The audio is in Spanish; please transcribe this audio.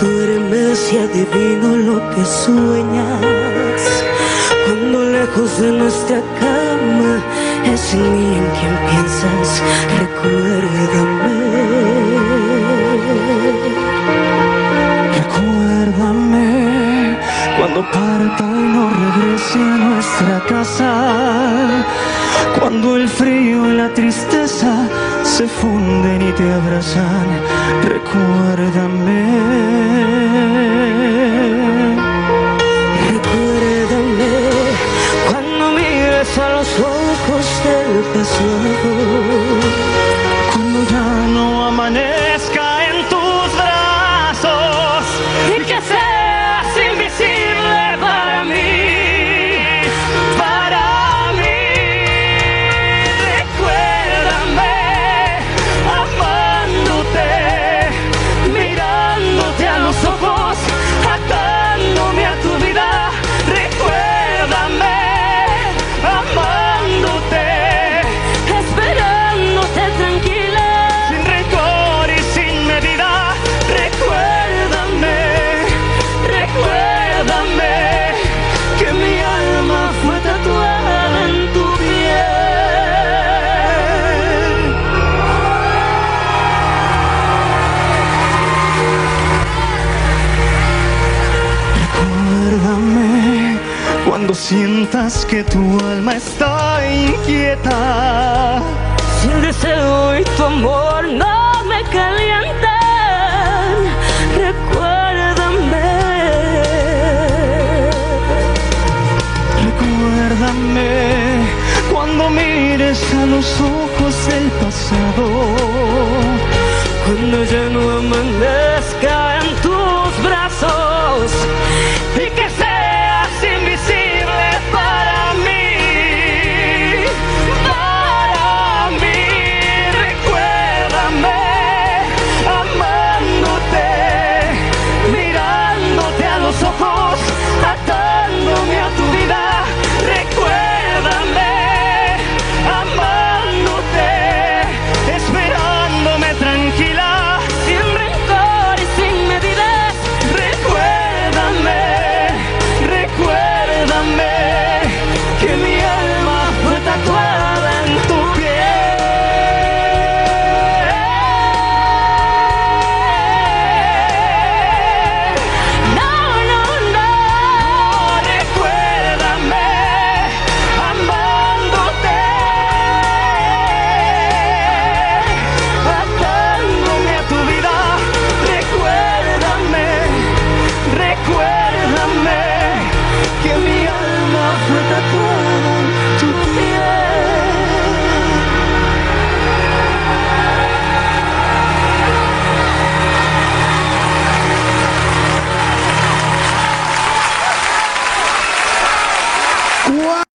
duermes y adivino lo que sueñas. Cuando lejos de nuestra cama es en mí en quien piensas, recuérdame. Recuérdame cuando parta y no regrese a nuestra casa. Cuando el frío y la tristeza se funden y te abrazan, recuérdame. Recuérdame cuando mires a los ojos del pasado. Cuando ya no amanezca Cuando sientas que tu alma está inquieta, si el deseo y tu amor no me calientan, recuérdame. Recuérdame cuando mires a los ojos del pasado, cuando ya no amanezca.